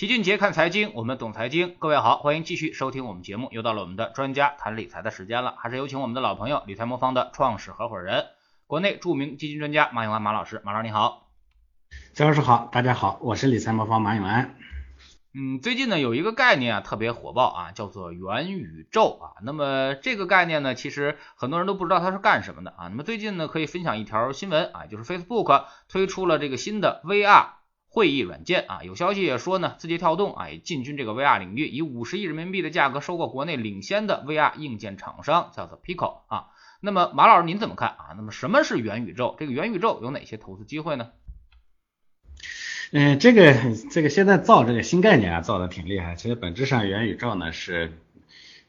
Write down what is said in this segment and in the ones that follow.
齐俊杰看财经，我们懂财经。各位好，欢迎继续收听我们节目。又到了我们的专家谈理财的时间了，还是有请我们的老朋友理财魔方的创始合伙人，国内著名基金专家马永安马老师。马老师你好，张老师好，大家好，我是理财魔方马永安。嗯，最近呢有一个概念啊特别火爆啊，叫做元宇宙啊。那么这个概念呢，其实很多人都不知道它是干什么的啊。那么最近呢可以分享一条新闻啊，就是 Facebook 推出了这个新的 VR 会议软件啊。有消息也说呢，字节跳动啊也进军这个 VR 领域，以五十亿人民币的价格收购国内领先的 VR 硬件厂商，叫做 Pico 啊。那么马老师您怎么看啊？那么什么是元宇宙？这个元宇宙有哪些投资机会呢？嗯，这个这个现在造这个新概念啊，造的挺厉害。其实本质上元宇宙呢是，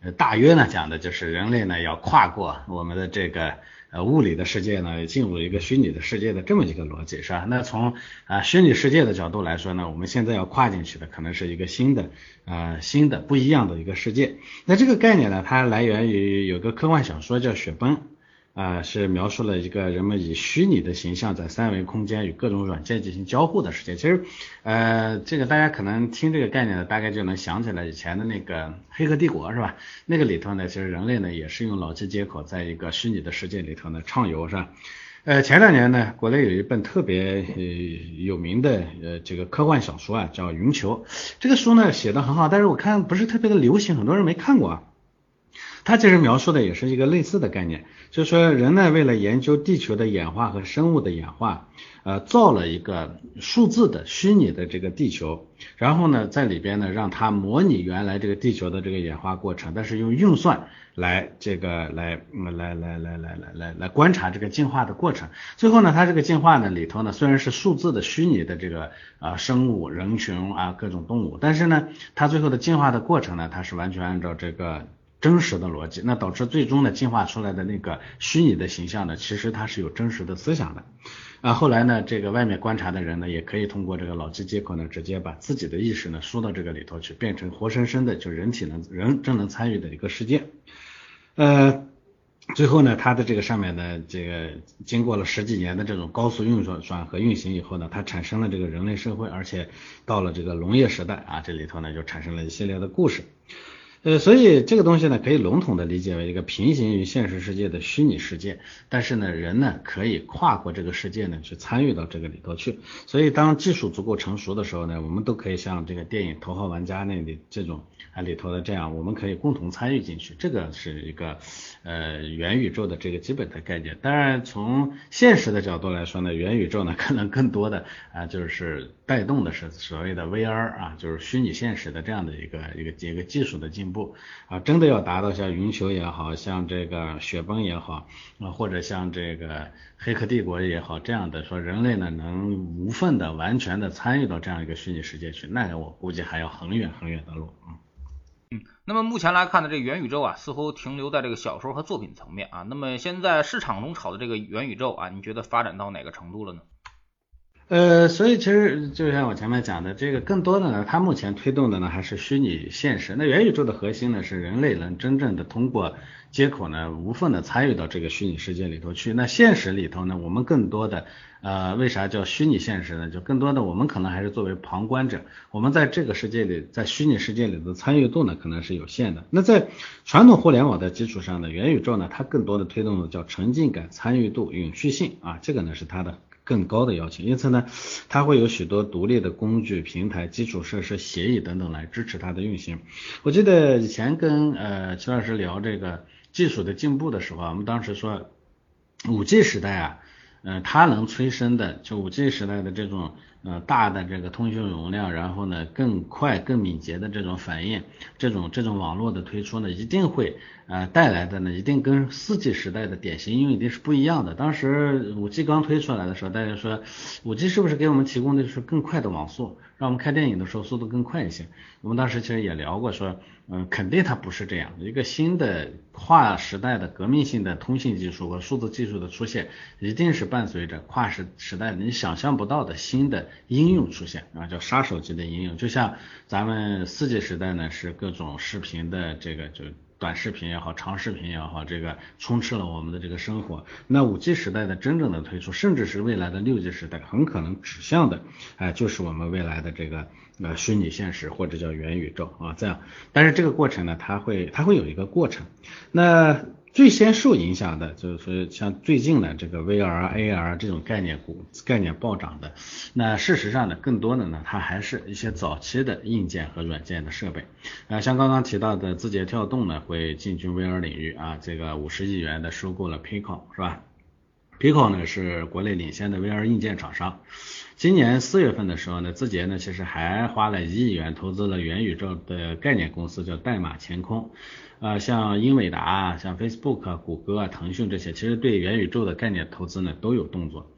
呃，大约呢讲的就是人类呢要跨过我们的这个呃物理的世界呢，进入一个虚拟的世界的这么一个逻辑，是吧？那从啊虚拟世界的角度来说呢，我们现在要跨进去的可能是一个新的啊新的不一样的一个世界。那这个概念呢，它来源于有个科幻小说叫《雪崩》。啊，是描述了一个人们以虚拟的形象在三维空间与各种软件进行交互的世界。其实，呃，这个大家可能听这个概念呢，大概就能想起来以前的那个《黑客帝国》是吧？那个里头呢，其实人类呢也是用脑机接口在一个虚拟的世界里头呢畅游是吧？呃，前两年呢，国内有一本特别呃有名的呃这个科幻小说啊，叫《云球》。这个书呢写的很好，但是我看不是特别的流行，很多人没看过啊。它其实描述的也是一个类似的概念，就是说人呢为了研究地球的演化和生物的演化，呃，造了一个数字的虚拟的这个地球，然后呢在里边呢让它模拟原来这个地球的这个演化过程，但是用运算来这个来来来来来来来来观察这个进化的过程。最后呢它这个进化呢里头呢虽然是数字的虚拟的这个啊生物人群啊各种动物，但是呢它最后的进化的过程呢它是完全按照这个。真实的逻辑，那导致最终呢进化出来的那个虚拟的形象呢，其实它是有真实的思想的。啊，后来呢，这个外面观察的人呢，也可以通过这个脑机接口呢，直接把自己的意识呢输到这个里头去，变成活生生的就人体能人真能参与的一个世界。呃，最后呢，它的这个上面的这个经过了十几年的这种高速运转转和运行以后呢，它产生了这个人类社会，而且到了这个农业时代啊，这里头呢就产生了一系列的故事。呃，所以这个东西呢，可以笼统的理解为一个平行于现实世界的虚拟世界，但是呢，人呢可以跨过这个世界呢，去参与到这个里头去。所以当技术足够成熟的时候呢，我们都可以像这个电影《头号玩家》那里这种啊里头的这样，我们可以共同参与进去。这个是一个呃元宇宙的这个基本的概念。当然，从现实的角度来说呢，元宇宙呢可能更多的啊就是带动的是所谓的 VR 啊，就是虚拟现实的这样的一个一个一个技术的进。步不啊，真的要达到像云球也好像这个雪崩也好啊，或者像这个黑客帝国也好这样的说人类呢能无缝的完全的参与到这样一个虚拟世界去，那我估计还要很远很远的路嗯嗯，那么目前来看呢，这元宇宙啊似乎停留在这个小说和作品层面啊，那么现在市场中炒的这个元宇宙啊，你觉得发展到哪个程度了呢？呃，所以其实就像我前面讲的，这个更多的呢，它目前推动的呢还是虚拟现实。那元宇宙的核心呢是人类能真正的通过接口呢无缝的参与到这个虚拟世界里头去。那现实里头呢，我们更多的呃，为啥叫虚拟现实呢？就更多的我们可能还是作为旁观者，我们在这个世界里，在虚拟世界里的参与度呢可能是有限的。那在传统互联网的基础上呢，元宇宙呢它更多的推动的叫沉浸感、参与度、永续性啊，这个呢是它的。更高的要求，因此呢，它会有许多独立的工具、平台、基础设施、协议等等来支持它的运行。我记得以前跟呃齐老师聊这个技术的进步的时候，我们当时说，五 G 时代啊，嗯，它能催生的就五 G 时代的这种。呃，大的这个通讯容量，然后呢，更快、更敏捷的这种反应，这种这种网络的推出呢，一定会呃带来的呢，一定跟四 G 时代的典型应用一定是不一样的。当时五 G 刚推出来的时候，大家说五 G 是不是给我们提供的是更快的网速，让我们看电影的时候速度更快一些？我们当时其实也聊过，说嗯，肯定它不是这样。一个新的跨时代的革命性的通信技术和数字技术的出现，一定是伴随着跨时时代你想象不到的新的。应用出现啊，叫杀手级的应用，就像咱们四 G 时代呢，是各种视频的这个就短视频也好，长视频也好，这个充斥了我们的这个生活。那五 G 时代的真正的推出，甚至是未来的六 G 时代，很可能指向的，哎，就是我们未来的这个呃虚拟现实或者叫元宇宙啊，这样。但是这个过程呢，它会它会有一个过程。那最先受影响的就是像最近的这个 VR、AR 这种概念股概念暴涨的。那事实上呢，更多的呢，它还是一些早期的硬件和软件的设备。啊，像刚刚提到的字节跳动呢，会进军 VR 领域啊，这个五十亿元的收购了 Pico 是吧？Pico 呢是国内领先的 VR 硬件厂商。今年四月份的时候呢，字节呢其实还花了一亿元投资了元宇宙的概念公司，叫代码乾坤。呃，像英伟达、像 Facebook、谷歌啊、腾讯这些，其实对元宇宙的概念投资呢都有动作。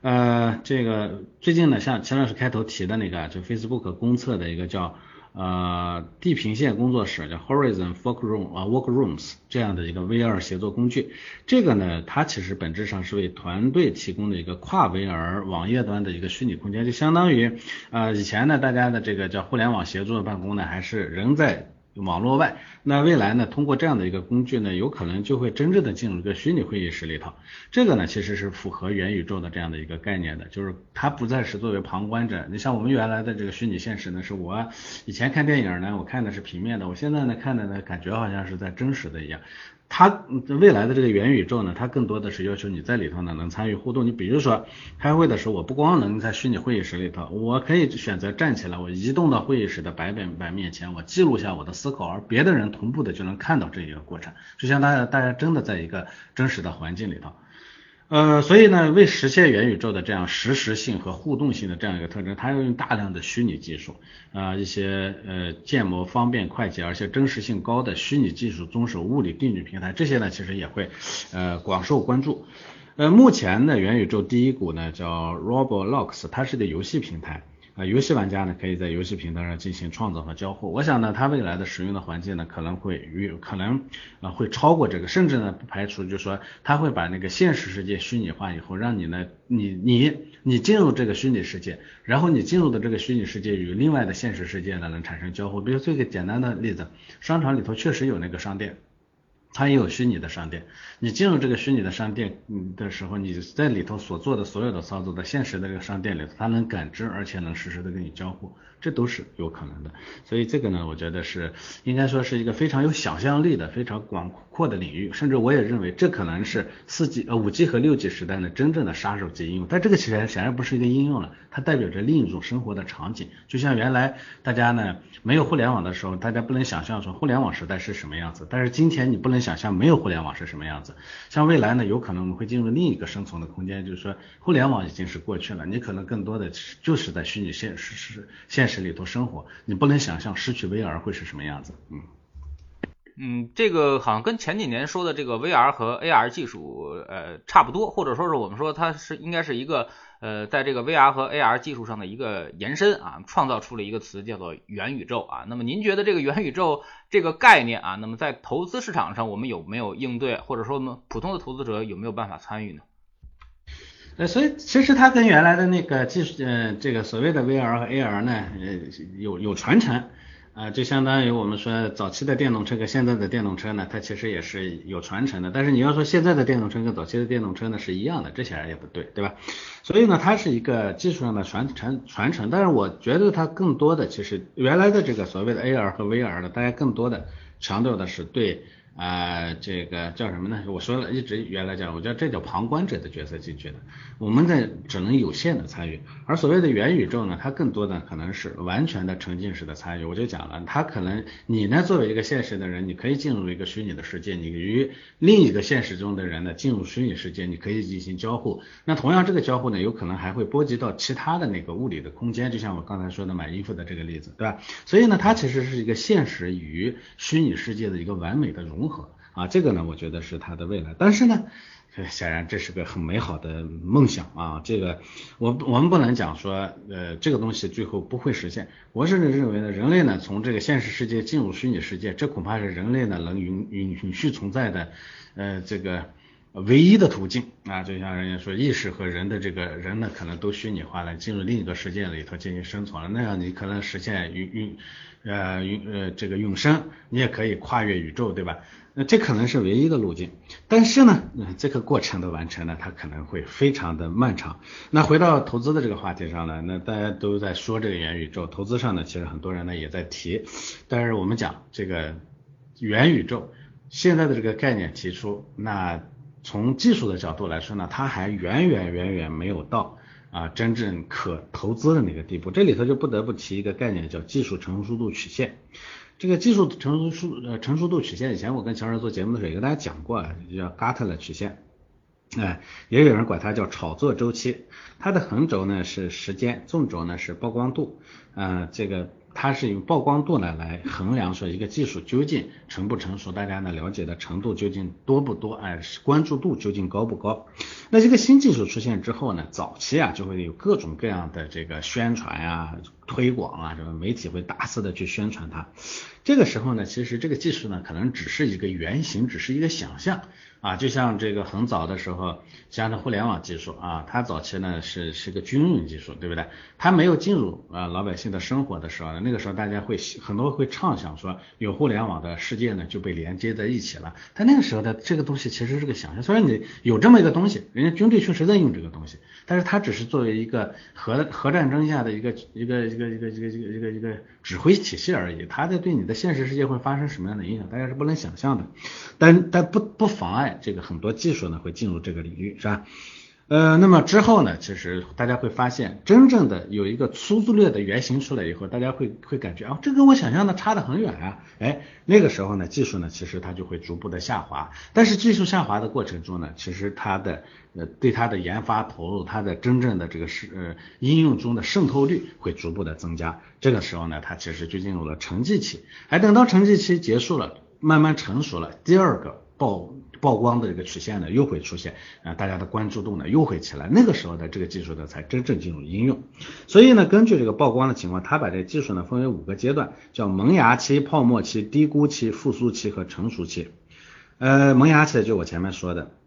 呃，这个最近呢，像钱老师开头提的那个，就 Facebook 公测的一个叫呃地平线工作室，叫 Horizon Workroom 啊 Workrooms 这样的一个 VR 协作工具。这个呢，它其实本质上是为团队提供的一个跨 VR 网页端的一个虚拟空间，就相当于呃以前呢，大家的这个叫互联网协作办公呢，还是仍在。网络外，那未来呢？通过这样的一个工具呢，有可能就会真正的进入一个虚拟会议室里头。这个呢，其实是符合元宇宙的这样的一个概念的，就是它不再是作为旁观者。你像我们原来的这个虚拟现实呢，是我以前看电影呢，我看的是平面的，我现在呢看的呢，感觉好像是在真实的一样。它未来的这个元宇宙呢，它更多的是要求你在里头呢能参与互动。你比如说开会的时候，我不光能在虚拟会议室里头，我可以选择站起来，我移动到会议室的白板板面前，我记录下我的思考，而别的人同步的就能看到这一个过程，就像大家大家真的在一个真实的环境里头。呃，所以呢，为实现元宇宙的这样实时性和互动性的这样一个特征，它要用大量的虚拟技术啊，一些呃建模方便快捷而且真实性高的虚拟技术遵守物理定律平台，这些呢其实也会呃广受关注。呃，目前呢元宇宙第一股呢叫 Roblox，它是个游戏平台。啊，游戏玩家呢可以在游戏平台上进行创造和交互。我想呢，它未来的使用的环境呢可能会与可能啊会超过这个，甚至呢不排除就是说它会把那个现实世界虚拟化以后，让你呢你你你进入这个虚拟世界，然后你进入的这个虚拟世界与另外的现实世界呢能产生交互。比如这个简单的例子，商场里头确实有那个商店。它也有虚拟的商店，你进入这个虚拟的商店的时候，你在里头所做的所有的操作，在现实的这个商店里，它能感知，而且能实时的跟你交互，这都是有可能的。所以这个呢，我觉得是应该说是一个非常有想象力的、非常广阔的领域，甚至我也认为这可能是四 G 呃五 G 和六 G 时代的真正的杀手级应用。但这个显然显然不是一个应用了，它代表着另一种生活的场景。就像原来大家呢没有互联网的时候，大家不能想象说互联网时代是什么样子，但是今天你不能。想象没有互联网是什么样子，像未来呢，有可能我们会进入另一个生存的空间，就是说互联网已经是过去了，你可能更多的就是在虚拟现实是实里头生活，你不能想象失去 VR 会是什么样子，嗯嗯，这个好像跟前几年说的这个 VR 和 AR 技术呃差不多，或者说是我们说它是应该是一个。呃，在这个 VR 和 AR 技术上的一个延伸啊，创造出了一个词叫做元宇宙啊。那么您觉得这个元宇宙这个概念啊，那么在投资市场上我们有没有应对，或者说我们普通的投资者有没有办法参与呢？呃，所以其实它跟原来的那个技术，呃，这个所谓的 VR 和 AR 呢，呃，有有传承。啊，就相当于我们说早期的电动车跟现在的电动车呢，它其实也是有传承的。但是你要说现在的电动车跟早期的电动车呢是一样的，这显然也不对，对吧？所以呢，它是一个技术上的传承传承。但是我觉得它更多的其实原来的这个所谓的 AR 和 VR 呢，大家更多的强调的是对。啊，这个叫什么呢？我说了一直原来讲，我叫这叫旁观者的角色进去的，我们在只能有限的参与。而所谓的元宇宙呢，它更多的可能是完全的沉浸式的参与。我就讲了，它可能你呢作为一个现实的人，你可以进入一个虚拟的世界，你与另一个现实中的人呢进入虚拟世界，你可以进行交互。那同样这个交互呢，有可能还会波及到其他的那个物理的空间，就像我刚才说的买衣服的这个例子，对吧？所以呢，它其实是一个现实与虚拟世界的一个完美的融。啊，这个呢，我觉得是它的未来，但是呢，显然这是个很美好的梦想啊。这个我我们不能讲说，呃，这个东西最后不会实现。我甚至认为呢，人类呢从这个现实世界进入虚拟世界，这恐怕是人类呢能允允允许存在的，呃，这个唯一的途径啊，就像人家说，意识和人的这个人呢，可能都虚拟化了，进入另一个世界里头进行生存了，那样你可能实现永永呃永呃这个永生，你也可以跨越宇宙，对吧？那这可能是唯一的路径，但是呢，这个过程的完成呢，它可能会非常的漫长。那回到投资的这个话题上呢，那大家都在说这个元宇宙，投资上呢，其实很多人呢也在提，但是我们讲这个元宇宙现在的这个概念提出，那从技术的角度来说呢，它还远远远远没有到啊真正可投资的那个地步。这里头就不得不提一个概念，叫技术成熟度曲线。这个技术成熟呃成熟度曲线，以前我跟乔治做节目的时候也跟大家讲过，叫 Gartner 曲线，哎，也有人管它叫炒作周期。它的横轴呢是时间，纵轴呢是曝光度，呃，这个它是用曝光度呢来衡量说一个技术究竟成不成熟，大家呢了解的程度究竟多不多，哎，关注度究竟高不高。那这个新技术出现之后呢，早期啊就会有各种各样的这个宣传呀。推广啊，什么媒体会大肆的去宣传它。这个时候呢，其实这个技术呢，可能只是一个原型，只是一个想象啊。就像这个很早的时候，像这互联网技术啊，它早期呢是是个军用技术，对不对？它没有进入啊老百姓的生活的时候呢，那个时候大家会很多会畅想说，有互联网的世界呢就被连接在一起了。但那个时候的这个东西其实是个想象，虽然你有这么一个东西，人家军队确实在用这个东西，但是它只是作为一个核核战争下的一个一个。一个一个一个一个一个一个指挥体系而已，它在对你的现实世界会发生什么样的影响，大家是不能想象的。但但不不妨碍这个很多技术呢会进入这个领域，是吧？呃，那么之后呢，其实大家会发现，真正的有一个粗粗略的原型出来以后，大家会会感觉啊，这跟我想象的差得很远啊。哎，那个时候呢，技术呢其实它就会逐步的下滑。但是技术下滑的过程中呢，其实它的呃对它的研发投入，它的真正的这个是呃应用中的渗透率会逐步的增加。这个时候呢，它其实就进入了沉寂期。哎，等到沉寂期结束了，慢慢成熟了，第二个爆。曝光的这个曲线呢又会出现啊，大家的关注度呢又会起来，那个时候的这个技术呢才真正进入应用。所以呢，根据这个曝光的情况，他把这个技术呢分为五个阶段，叫萌芽期、泡沫期、低估期、复苏期和成熟期。呃，萌芽期就我前面说的。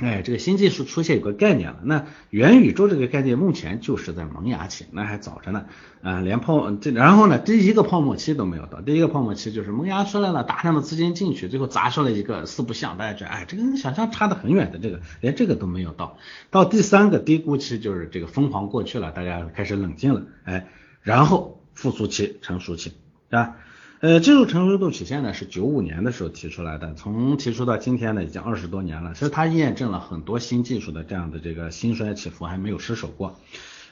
哎，这个新技术出现有个概念了，那元宇宙这个概念目前就是在萌芽期，那还早着呢，啊，连泡这然后呢，第一个泡沫期都没有到，第一个泡沫期就是萌芽出来了，大量的资金进去，最后砸出来一个四不像，大家觉得哎，这跟想象差得很远的这个，连这个都没有到，到第三个低估期就是这个疯狂过去了，大家开始冷静了，哎，然后复苏期、成熟期，是吧？呃，技术成熟度曲线呢是九五年的时候提出来的，从提出到今天呢已经二十多年了，其实它验证了很多新技术的这样的这个兴衰起伏还没有失手过。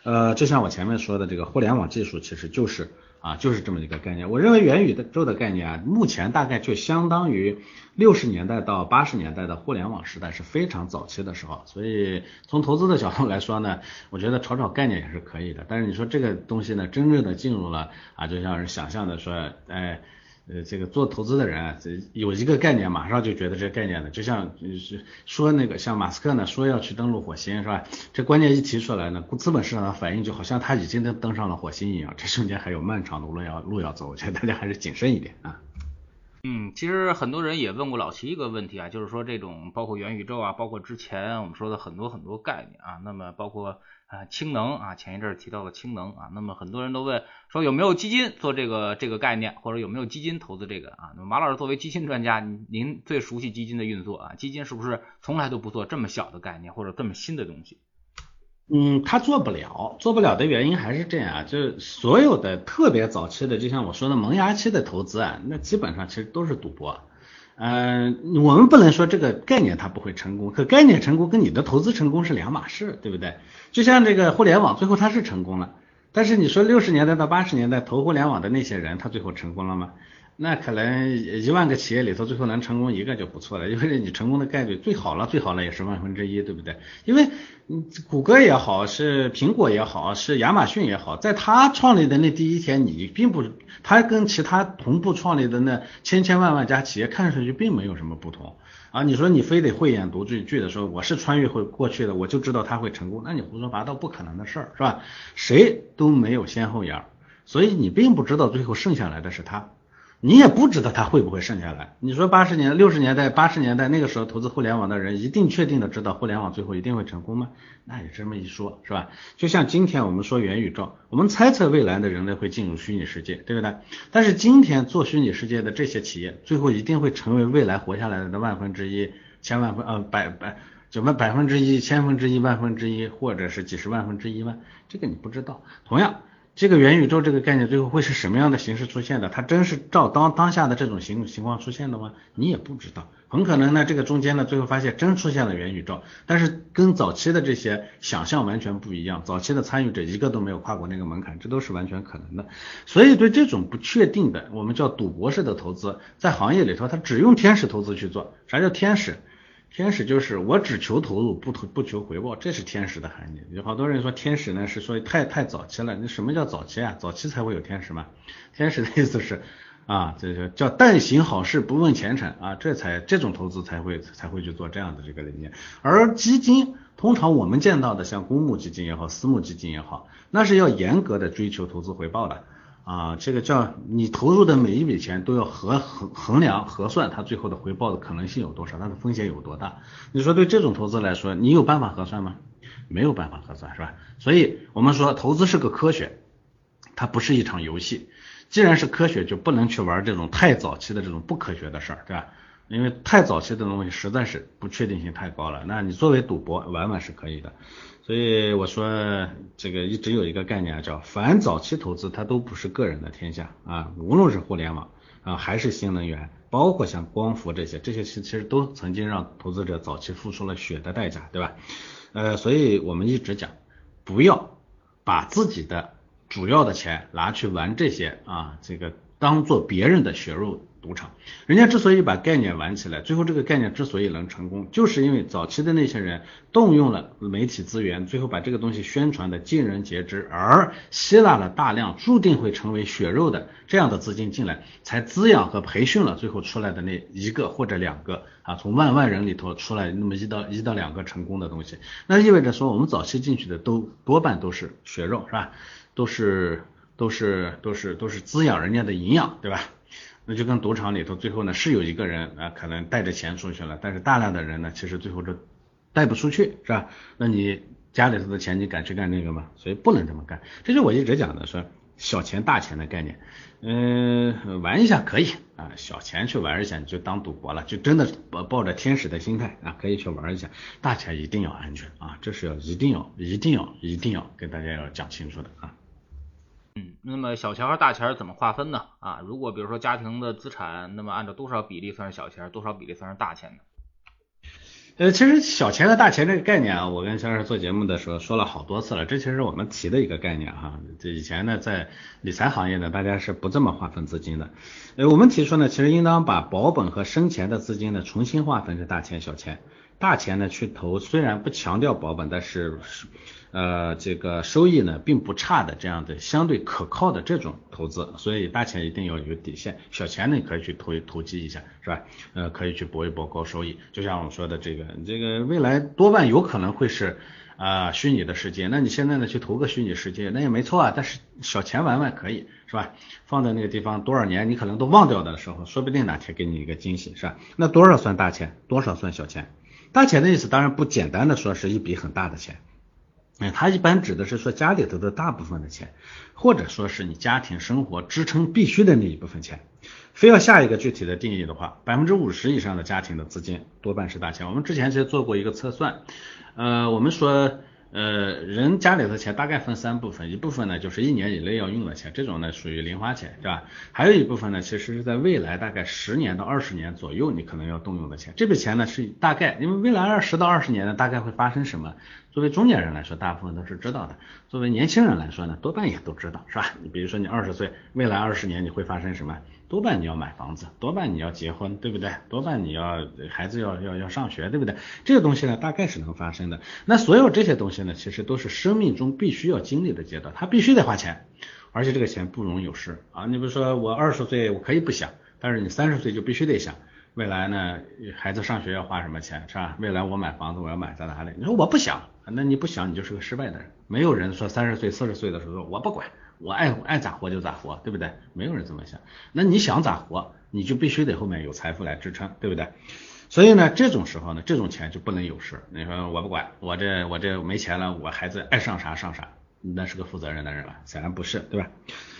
呃，就像我前面说的，这个互联网技术其实就是啊，就是这么一个概念。我认为元宇宙的概念啊，目前大概就相当于六十年代到八十年代的互联网时代是非常早期的时候。所以从投资的角度来说呢，我觉得炒炒概念也是可以的。但是你说这个东西呢，真正的进入了啊，就像是想象的说，哎。呃这个做投资的人啊，这有一个概念，马上就觉得这概念呢，就像是说那个像马斯克呢说要去登陆火星，是吧？这关键一提出来呢，资本市场的反应就好像他已经登登上了火星一样，这中间还有漫长的路要路要走，我觉得大家还是谨慎一点啊。嗯，其实很多人也问过老齐一个问题啊，就是说这种包括元宇宙啊，包括之前我们说的很多很多概念啊，那么包括。啊，氢能啊，前一阵提到了氢能啊，那么很多人都问说有没有基金做这个这个概念，或者有没有基金投资这个啊？那么马老师作为基金专家，您最熟悉基金的运作啊，基金是不是从来都不做这么小的概念或者这么新的东西？嗯，他做不了，做不了的原因还是这样，就是所有的特别早期的，就像我说的萌芽期的投资啊，那基本上其实都是赌博。嗯，我们不能说这个概念它不会成功，可概念成功跟你的投资成功是两码事，对不对？就像这个互联网，最后它是成功了，但是你说六十年代到八十年代投互联网的那些人，他最后成功了吗？那可能一万个企业里头，最后能成功一个就不错了，因为你成功的概率最好了，最好了也是万分之一，对不对？因为谷歌也好，是苹果也好，是亚马逊也好，在他创立的那第一天，你并不，他跟其他同步创立的那千千万万家企业看上去并没有什么不同啊。你说你非得慧眼独具具的时候我是穿越回过去的，我就知道他会成功，那你胡说八道，不可能的事儿，是吧？谁都没有先后眼，所以你并不知道最后剩下来的是他。你也不知道它会不会剩下来。你说八十年、六十年代、八十年代那个时候投资互联网的人，一定确定的知道互联网最后一定会成功吗？那也这么一说，是吧？就像今天我们说元宇宙，我们猜测未来的人类会进入虚拟世界，对不对？但是今天做虚拟世界的这些企业，最后一定会成为未来活下来的万分之一、千万分呃百百九万百分之一、千分之一、万分之一，或者是几十万分之一吗？这个你不知道。同样。这个元宇宙这个概念最后会是什么样的形式出现的？它真是照当当下的这种形情况出现的吗？你也不知道，很可能呢，这个中间呢，最后发现真出现了元宇宙，但是跟早期的这些想象完全不一样，早期的参与者一个都没有跨过那个门槛，这都是完全可能的。所以对这种不确定的，我们叫赌博式的投资，在行业里头，它只用天使投资去做。啥叫天使？天使就是我只求投入，不投不求回报，这是天使的含义。有好多人说天使呢是说太太早期了，那什么叫早期啊？早期才会有天使嘛。天使的意思是啊，这个叫但行好事不问前程啊，这才这种投资才会才会去做这样的这个理念。而基金通常我们见到的像公募基金也好，私募基金也好，那是要严格的追求投资回报的。啊，这个叫你投入的每一笔钱都要核衡衡量核算它最后的回报的可能性有多少，它的风险有多大？你说对这种投资来说，你有办法核算吗？没有办法核算，是吧？所以我们说投资是个科学，它不是一场游戏。既然是科学，就不能去玩这种太早期的这种不科学的事儿，对吧？因为太早期的东西实在是不确定性太高了。那你作为赌博，玩玩是可以的。所以我说，这个一直有一个概念叫反早期投资，它都不是个人的天下啊。无论是互联网啊，还是新能源，包括像光伏这些，这些其其实都曾经让投资者早期付出了血的代价，对吧？呃，所以我们一直讲，不要把自己的主要的钱拿去玩这些啊，这个当做别人的血肉。赌场，人家之所以把概念玩起来，最后这个概念之所以能成功，就是因为早期的那些人动用了媒体资源，最后把这个东西宣传的尽人皆知，而吸纳了大量注定会成为血肉的这样的资金进来，才滋养和培训了最后出来的那一个或者两个啊，从万万人里头出来那么一到一到两个成功的东西，那意味着说我们早期进去的都多半都是血肉，是吧？都是都是都是都是滋养人家的营养，对吧？那就跟赌场里头，最后呢是有一个人啊，可能带着钱出去了，但是大量的人呢，其实最后都带不出去，是吧？那你家里头的钱，你敢去干那个吗？所以不能这么干。这就我一直讲的，说小钱大钱的概念。嗯，玩一下可以啊，小钱去玩一下，你就当赌博了，就真的抱抱着天使的心态啊，可以去玩一下。大钱一定要安全啊，这是要一定要一定要一定要跟大家要讲清楚的啊。嗯，那么小钱和大钱怎么划分呢？啊，如果比如说家庭的资产，那么按照多少比例算是小钱，多少比例算是大钱呢？呃，其实小钱和大钱这个概念啊，我跟肖老师做节目的时候说了好多次了，这其实我们提的一个概念哈。这以前呢，在理财行业呢，大家是不这么划分资金的。呃，我们提出呢，其实应当把保本和生钱的资金呢重新划分成大钱、小钱。大钱呢去投，虽然不强调保本，但是。呃，这个收益呢并不差的，这样的相对可靠的这种投资，所以大钱一定要有底线，小钱呢可以去投投机一下，是吧？呃，可以去搏一搏高收益。就像我们说的这个，这个未来多半有可能会是啊虚拟的世界，那你现在呢去投个虚拟世界，那也没错啊，但是小钱玩玩可以，是吧？放在那个地方多少年你可能都忘掉的时候，说不定哪天给你一个惊喜，是吧？那多少算大钱，多少算小钱？大钱的意思当然不简单的说是一笔很大的钱。哎，它一般指的是说家里头的大部分的钱，或者说是你家庭生活支撑必须的那一部分钱。非要下一个具体的定义的话，百分之五十以上的家庭的资金多半是大钱。我们之前其实做过一个测算，呃，我们说。呃，人家里头钱大概分三部分，一部分呢就是一年以内要用的钱，这种呢属于零花钱，对吧？还有一部分呢，其实是在未来大概十年到二十年左右，你可能要动用的钱。这笔钱呢是大概，因为未来二十到二十年呢，大概会发生什么？作为中年人来说，大部分都是知道的；作为年轻人来说呢，多半也都知道，是吧？你比如说你二十岁，未来二十年你会发生什么？多半你要买房子，多半你要结婚，对不对？多半你要孩子要要要上学，对不对？这个东西呢，大概是能发生的。那所有这些东西呢，其实都是生命中必须要经历的阶段，他必须得花钱，而且这个钱不容有失啊。你比如说我二十岁我可以不想，但是你三十岁就必须得想，未来呢孩子上学要花什么钱，是吧？未来我买房子我要买在哪里？你说我不想，那你不想你就是个失败的人。没有人说三十岁四十岁的时候我不管。我爱爱咋活就咋活，对不对？没有人这么想。那你想咋活，你就必须得后面有财富来支撑，对不对？所以呢，这种时候呢，这种钱就不能有事。你说我不管，我这我这没钱了，我孩子爱上啥上啥，那是个负责任的人了，显然不是，对吧？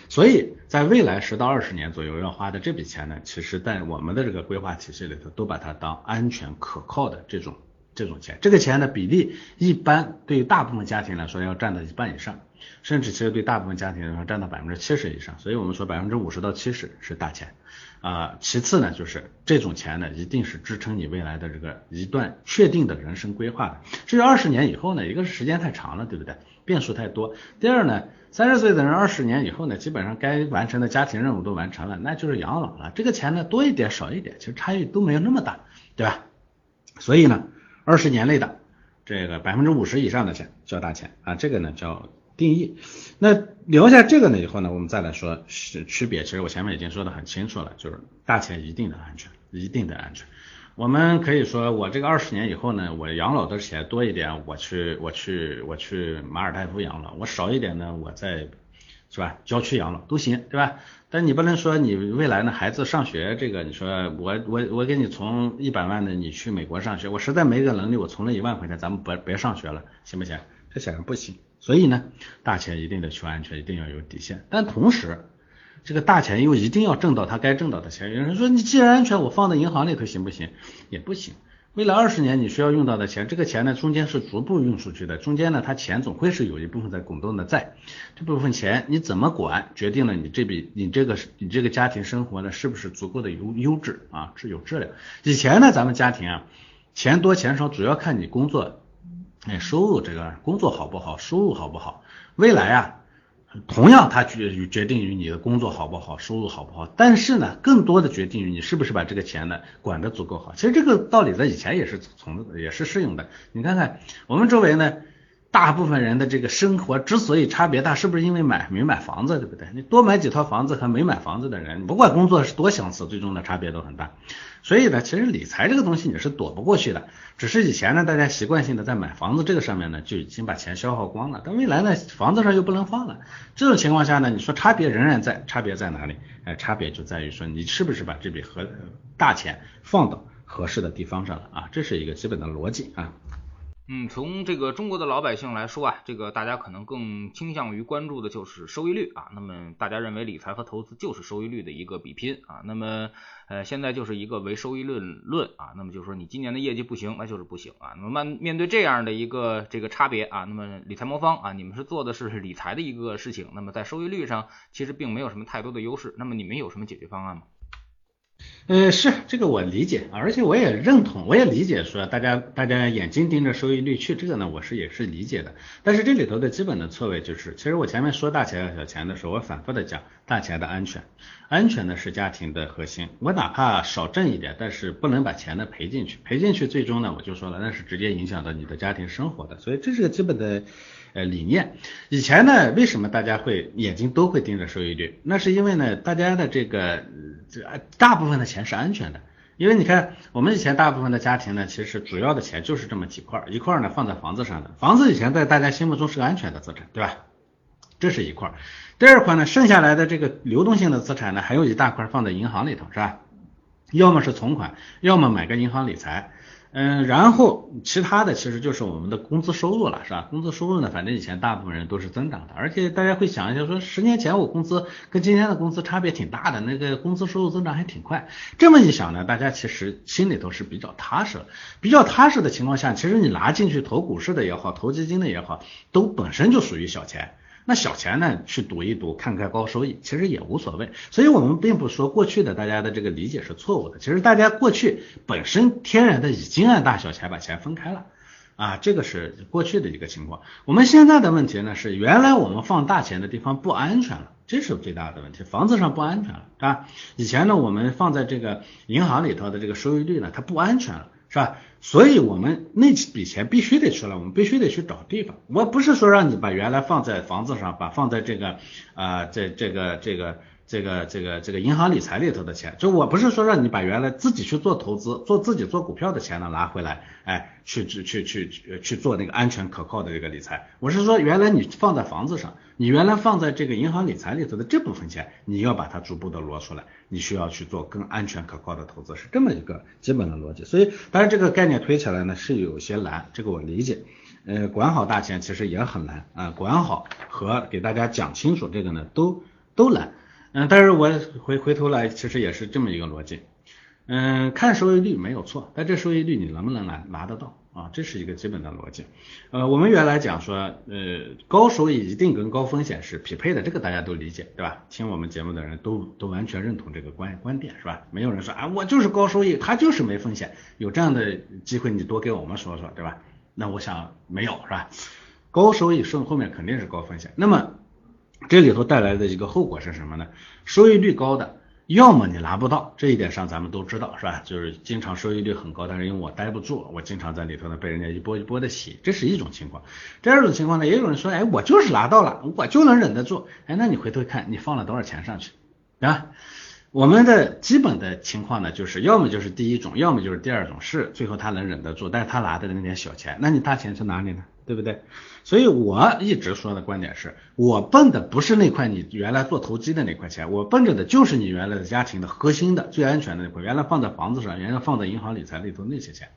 所以在未来十到二十年左右要花的这笔钱呢，其实在我们的这个规划体系里头，都把它当安全可靠的这种这种钱。这个钱的比例一般对大部分家庭来说要占到一半以上，甚至其实对大部分家庭来说占到百分之七十以上。所以我们说百分之五十到七十是大钱。啊，其次呢，就是这种钱呢，一定是支撑你未来的这个一段确定的人生规划的。至于二十年以后呢，一个是时间太长了，对不对？变数太多。第二呢，三十岁的人二十年以后呢，基本上该完成的家庭任务都完成了，那就是养老了。这个钱呢，多一点少一点，其实差异都没有那么大，对吧？所以呢，二十年内的这个百分之五十以上的钱叫大钱啊，这个呢叫。定义，那留下这个呢以后呢，我们再来说是区别。其实我前面已经说的很清楚了，就是大钱一定的安全，一定的安全。我们可以说，我这个二十年以后呢，我养老的钱多一点，我去我去我去马尔代夫养老；我少一点呢，我在是吧郊区养老都行，对吧？但你不能说你未来呢孩子上学这个，你说我我我给你从一百万的你去美国上学，我实在没这个能力，我存了一万块钱，咱们别别上学了，行不行？这显然不行。所以呢，大钱一定得求安全，一定要有底线。但同时，这个大钱又一定要挣到他该挣到的钱。有人说，你既然安全，我放在银行里头行不行？也不行。未来二十年你需要用到的钱，这个钱呢，中间是逐步用出去的。中间呢，它钱总会是有一部分在滚动的在。这部分钱你怎么管，决定了你这笔你这个你这个家庭生活呢是不是足够的优优质啊，是有质量。以前呢，咱们家庭啊，钱多钱少主要看你工作。哎，收入这个工作好不好，收入好不好，未来啊，同样它决决定于你的工作好不好，收入好不好。但是呢，更多的决定于你是不是把这个钱呢管得足够好。其实这个道理在以前也是从也是适用的。你看看我们周围呢，大部分人的这个生活之所以差别大，是不是因为买没买房子，对不对？你多买几套房子和没买房子的人，不管工作是多相似，最终的差别都很大。所以呢，其实理财这个东西你是躲不过去的，只是以前呢，大家习惯性的在买房子这个上面呢，就已经把钱消耗光了。但未来呢，房子上又不能放了，这种情况下呢，你说差别仍然在，差别在哪里？哎，差别就在于说你是不是把这笔合大钱放到合适的地方上了啊？这是一个基本的逻辑啊。嗯，从这个中国的老百姓来说啊，这个大家可能更倾向于关注的就是收益率啊。那么大家认为理财和投资就是收益率的一个比拼啊。那么呃，现在就是一个唯收益论论啊。那么就是说你今年的业绩不行，那就是不行啊。那么面对这样的一个这个差别啊，那么理财魔方啊，你们是做的是理财的一个事情，那么在收益率上其实并没有什么太多的优势。那么你们有什么解决方案吗？呃，是这个我理解，而且我也认同，我也理解说大家大家眼睛盯着收益率去，这个呢我是也是理解的。但是这里头的基本的错位就是，其实我前面说大钱和小钱的时候，我反复的讲大钱的安全，安全呢是家庭的核心。我哪怕少挣一点，但是不能把钱呢赔进去，赔进去最终呢我就说了，那是直接影响到你的家庭生活的。所以这是个基本的。呃，理念以前呢，为什么大家会眼睛都会盯着收益率？那是因为呢，大家的这个这大部分的钱是安全的。因为你看，我们以前大部分的家庭呢，其实主要的钱就是这么几块，一块呢放在房子上的，房子以前在大家心目中是个安全的资产，对吧？这是一块。第二块呢，剩下来的这个流动性的资产呢，还有一大块放在银行里头，是吧？要么是存款，要么买个银行理财。嗯，然后其他的其实就是我们的工资收入了，是吧？工资收入呢，反正以前大部分人都是增长的，而且大家会想一下，说十年前我工资跟今天的工资差别挺大的，那个工资收入增长还挺快。这么一想呢，大家其实心里头是比较踏实，比较踏实的情况下，其实你拿进去投股市的也好，投基金的也好，都本身就属于小钱。那小钱呢，去赌一赌，看看高收益，其实也无所谓。所以，我们并不说过去的大家的这个理解是错误的。其实，大家过去本身天然的已经按大小钱把钱分开了，啊，这个是过去的一个情况。我们现在的问题呢，是原来我们放大钱的地方不安全了，这是最大的问题。房子上不安全了，啊，以前呢，我们放在这个银行里头的这个收益率呢，它不安全了。是吧？所以我们那笔钱必须得出来，我们必须得去找地方。我不是说让你把原来放在房子上，把放在这个啊，这这个这个这个这个这个银行理财里头的钱，就我不是说让你把原来自己去做投资、做自己做股票的钱呢拿回来，哎，去去去去去做那个安全可靠的这个理财，我是说原来你放在房子上，你原来放在这个银行理财里头的这部分钱，你要把它逐步的挪出来，你需要去做更安全可靠的投资，是这么一个基本的逻辑。所以当然这个概念推起来呢是有些难，这个我理解。呃，管好大钱其实也很难啊，管好和给大家讲清楚这个呢，都都难。嗯，但是我回回头来，其实也是这么一个逻辑。嗯，看收益率没有错，但这收益率你能不能拿拿得到啊？这是一个基本的逻辑。呃，我们原来讲说，呃，高收益一定跟高风险是匹配的，这个大家都理解，对吧？听我们节目的人都都完全认同这个观观点，是吧？没有人说啊，我就是高收益，它就是没风险。有这样的机会，你多给我们说说，对吧？那我想没有是吧？高收益顺后面肯定是高风险。那么这里头带来的一个后果是什么呢？收益率高的，要么你拿不到，这一点上咱们都知道是吧？就是经常收益率很高，但是因为我待不住，我经常在里头呢被人家一波一波的洗，这是一种情况。第二种情况呢，也有人说，哎，我就是拿到了，我就能忍得住。哎，那你回头看你放了多少钱上去啊？我们的基本的情况呢，就是要么就是第一种，要么就是第二种，是最后他能忍得住，但是他拿的那点小钱，那你大钱去哪里呢？对不对？所以我一直说的观点是，我奔的不是那块你原来做投机的那块钱，我奔着的就是你原来的家庭的核心的最安全的那块，原来放在房子上，原来放在银行理财里头那些钱。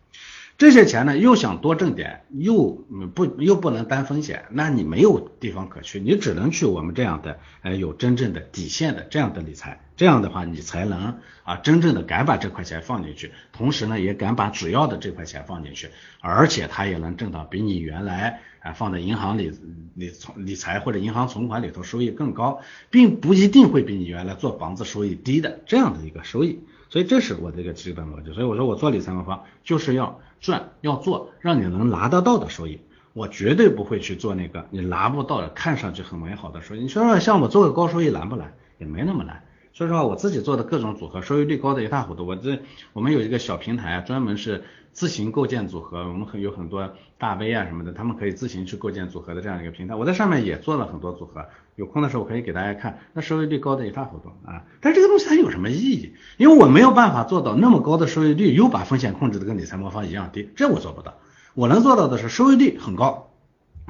这些钱呢，又想多挣点，又不又不能担风险，那你没有地方可去，你只能去我们这样的，呃，有真正的底线的这样的理财，这样的话你才能啊真正的敢把这块钱放进去，同时呢也敢把主要的这块钱放进去，而且他也能挣到比你原来啊放在银行里理存理财或者银行存款里头收益更高，并不一定会比你原来做房子收益低的这样的一个收益。所以这是我的一个基本逻辑，所以我说我做理财魔方就是要赚，要做让你能拿得到的收益，我绝对不会去做那个你拿不到的，看上去很美好的收益。你说说像我做个高收益难不难？也没那么难。说实话，我自己做的各种组合，收益率高的一塌糊涂。我这我们有一个小平台，专门是自行构建组合，我们很有很多大 V 啊什么的，他们可以自行去构建组合的这样一个平台。我在上面也做了很多组合，有空的时候我可以给大家看，那收益率高的一塌糊涂啊。但这个东西它有什么意义？因为我没有办法做到那么高的收益率，又把风险控制的跟理财魔方一样低，这我做不到。我能做到的是收益率很高，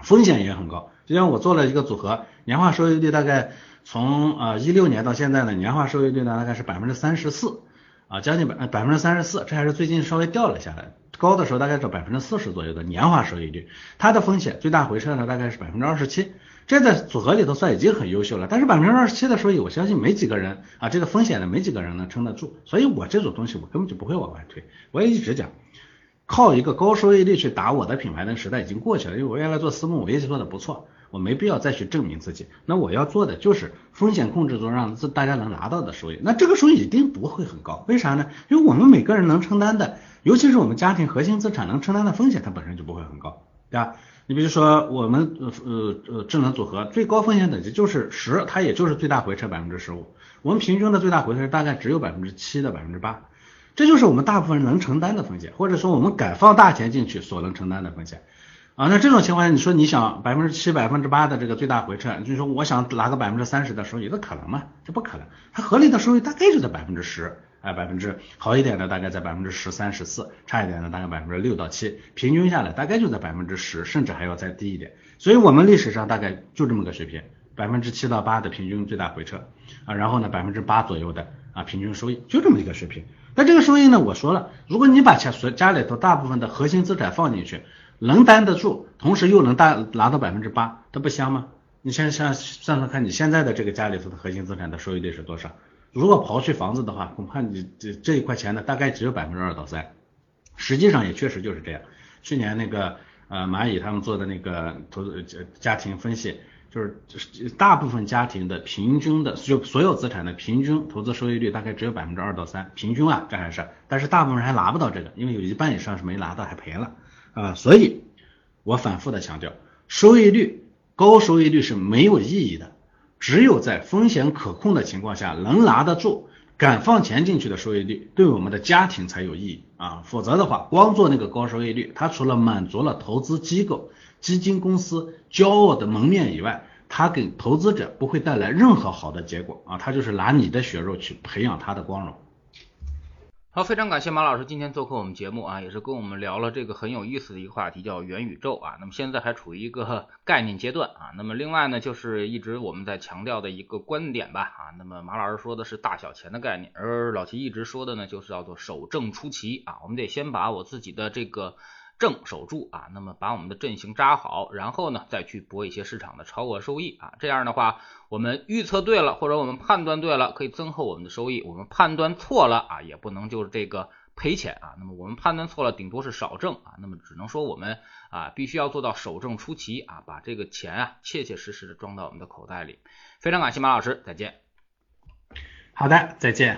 风险也很高。就像我做了一个组合，年化收益率大概。从啊一六年到现在呢，年化收益率呢大概是百分之三十四，啊将近百百分之三十四，这还是最近稍微掉了下来，高的时候大概是百分之四十左右的年化收益率，它的风险最大回撤呢大概是百分之二十七，这在组合里头算已经很优秀了，但是百分之二十七的收益，我相信没几个人啊这个风险呢没几个人能撑得住，所以我这种东西我根本就不会往外推，我也一直讲，靠一个高收益率去打我的品牌的时代已经过去了，因为我原来做私募我一直做的不错。我没必要再去证明自己，那我要做的就是风险控制中让自大家能拿到的收益，那这个收益一定不会很高，为啥呢？因为我们每个人能承担的，尤其是我们家庭核心资产能承担的风险，它本身就不会很高，对吧？你比如说我们呃呃呃智能组合最高风险等级就是十，它也就是最大回撤百分之十五，我们平均的最大回撤大概只有百分之七的百分之八，这就是我们大部分人能承担的风险，或者说我们敢放大钱进去所能承担的风险。啊，那这种情况下，你说你想百分之七、百分之八的这个最大回撤，就是说我想拿个百分之三十的收益，这可能吗？这不可能，它合理的收益大概就在百分之十，哎，百分之好一点的大概在百分之十三、十四，差一点的大概百分之六到七，平均下来大概就在百分之十，甚至还要再低一点。所以我们历史上大概就这么个水平，百分之七到八的平均最大回撤啊，然后呢百分之八左右的啊平均收益，就这么一个水平。那这个收益呢，我说了，如果你把钱所家里头大部分的核心资产放进去。能担得住，同时又能大拿到百分之八，它不香吗？你先想算算看，你现在的这个家里头的核心资产的收益率是多少？如果刨去房子的话，恐怕你这这一块钱呢，大概只有百分之二到三。实际上也确实就是这样。去年那个呃蚂蚁他们做的那个投资家庭分析，就是大部分家庭的平均的就所有资产的平均投资收益率大概只有百分之二到三，平均啊，这还是，但是大部分人还拿不到这个，因为有一半以上是没拿到，还赔了。啊，所以，我反复的强调，收益率高收益率是没有意义的，只有在风险可控的情况下，能拿得住、敢放钱进去的收益率，对我们的家庭才有意义啊。否则的话，光做那个高收益率，它除了满足了投资机构、基金公司骄傲的门面以外，它给投资者不会带来任何好的结果啊，它就是拿你的血肉去培养他的光荣。好，非常感谢马老师今天做客我们节目啊，也是跟我们聊了这个很有意思的一个话题，叫元宇宙啊。那么现在还处于一个 概念阶段啊。那么另外呢，就是一直我们在强调的一个观点吧啊。那么马老师说的是大小钱的概念，而老齐一直说的呢，就是叫做守正出奇啊。我们得先把我自己的这个。正守住啊，那么把我们的阵型扎好，然后呢再去博一些市场的超额收益啊，这样的话我们预测对了或者我们判断对了，可以增厚我们的收益；我们判断错了啊，也不能就是这个赔钱啊。那么我们判断错了，顶多是少挣啊，那么只能说我们啊必须要做到守正出奇啊，把这个钱啊切切实实的装到我们的口袋里。非常感谢马老师，再见。好的，再见。